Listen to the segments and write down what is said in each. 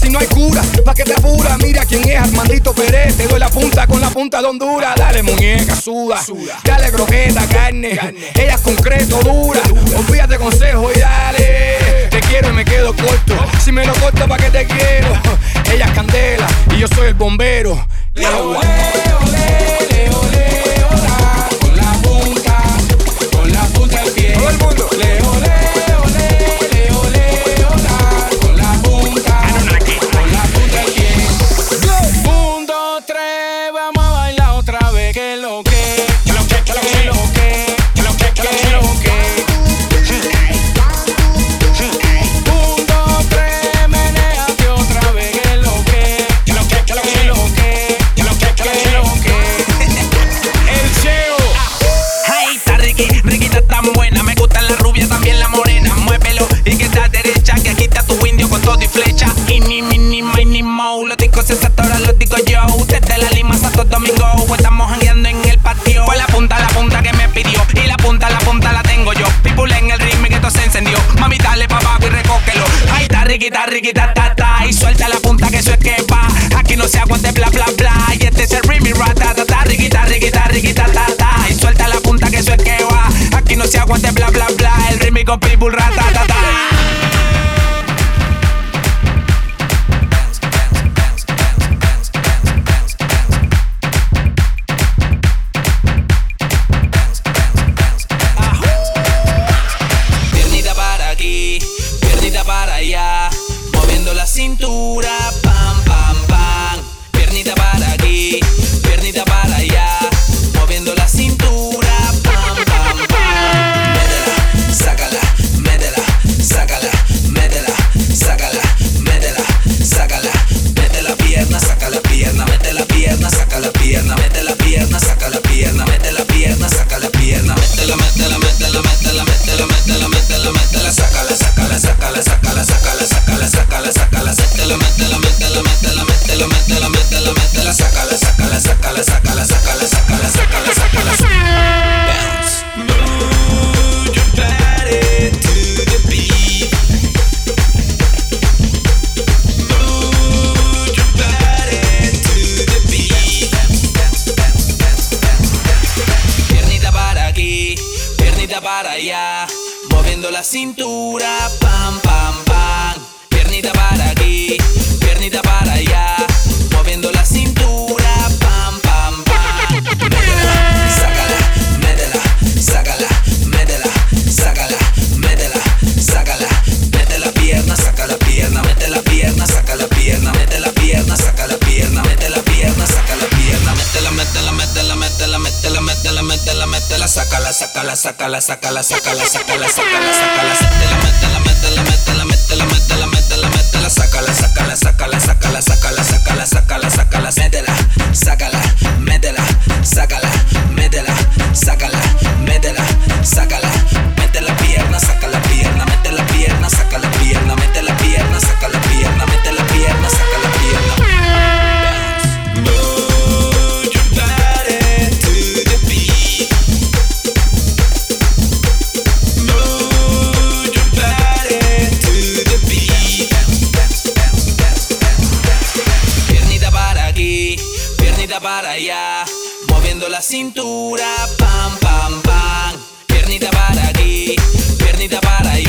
Si no hay cura, pa' que te apura. Mira quién es Armandito Pérez. Te doy la punta con la punta de Honduras. Dale muñeca, suda. suda. Dale grojeta, carne. carne. Ella es concreto, dura. Olvídate consejo y dale. Te quiero y me quedo corto. Si me lo corto, pa' que te quiero. Ella es candela y yo soy el bombero. Mo. Los discos se satoran, los digo yo. Desde la Lima Santo Domingo, estamos jangueando en el patio. Fue la punta, la punta que me pidió. Y la punta, la punta la tengo yo. People en el ritmo y que esto se encendió. Mami, dale papá y recógelo. Ahí está, riquita, riquita, ta, ta. Y suelta la punta que eso es que va. Aquí no se aguante, bla, bla, bla. Y este es el ritmo rata, ta, ta, riquita, riquita, riquita, ta, ta. Y suelta la punta que eso es que va. Aquí no se aguante, bla, bla, bla. El ritmo con people rata. cintura. para allá. Moviendo la cintura, pam, pam, pam. Piernita para aquí, piernita para sácala, sácala, sácala, sácala, sácala, sácala, sácala, moviendo la cintura, pam, pam, pam. Piernita para aquí, piernita para allá,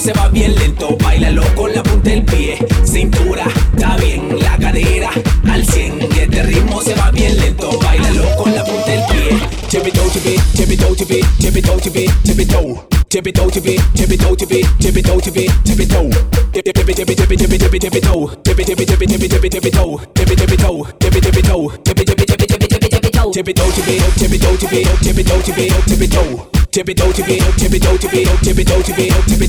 se va bien lento, bailalo con la punta del pie. Cintura, está bien la cadera al 100 que este ritmo se va bien lento, bailalo con la punta del pie. Tippy toe, tippy, tippy toe, tippy, tippy toe, tippy, tippy toe. Tippy toe, tippy, tippy toe, tippy, tippy toe, tippy, tippy toe. Tippy, tippy, tippy, tippy, tippy, tippy toe. Tippy, tippy, tippy, tippy, tippy, tippy toe. Tippy, tippy toe, tippy, tippy toe. Tippy toe. Toe, tippy, tippy toe, tippy toe, tippy, tippy toe. Tippy toe, tippy, tippy toe, toe, toe. Toe. Toe.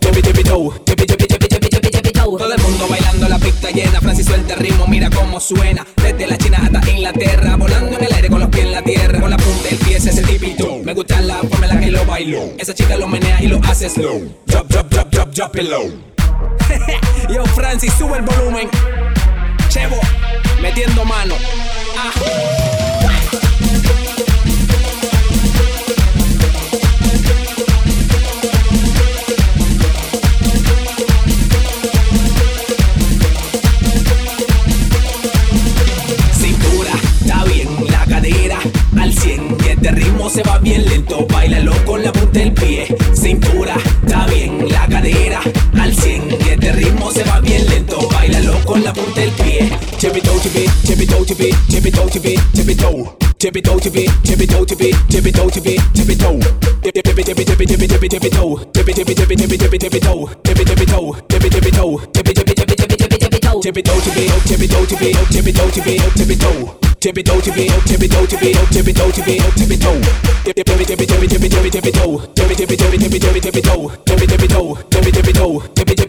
Toe, toe. Tippy, tippy toe. Todo el mundo bailando la pista llena, Francis suelta el ritmo, mira cómo suena. Desde la China hasta Inglaterra, volando en el aire con los pies en la tierra. Con la punta del pie ese tipito. Me gusta la forma que lo bailo. Esa chica lo menea y lo hace slow. Drop, drop, drop, drop, drop it low. Yo, Francis, sube el volumen. Chevo, metiendo mano. Ah. Cintura, está bien la cadera al 100 que este ritmo se va bien lento, bailalo con la punta del pie. Cintura, está bien la cadera con la punta del pie. Tippy toe, tippy, tippy toe, tippy, tippy toe, tippy, tippy toe. Tippy toe, tippy, tippy toe, tippy, tippy toe, tippy, tippy toe. Tippy, tippy, tippy, tippy, tippy, tippy, tippy toe. Tippy, tippy, tippy, tippy, tippy, tippy toe. Tippy, tippy toe, tippy, tippy toe. Tippy, tippy, tippy, tippy, tippy, tippy toe. Tippy toe, tippy, tippy toe, tippy, tippy toe, tippy, tippy toe. Tippy toe, tippy, tippy toe, tippy, tippy toe, tippy, tippy toe. Tippy, tippy, tippy, tippy, tippy, tippy, tippy toe. Tippy, tippy, tippy, tippy, tippy, tippy toe. Tippy, tippy toe, tippy, tippy toe. Tippy,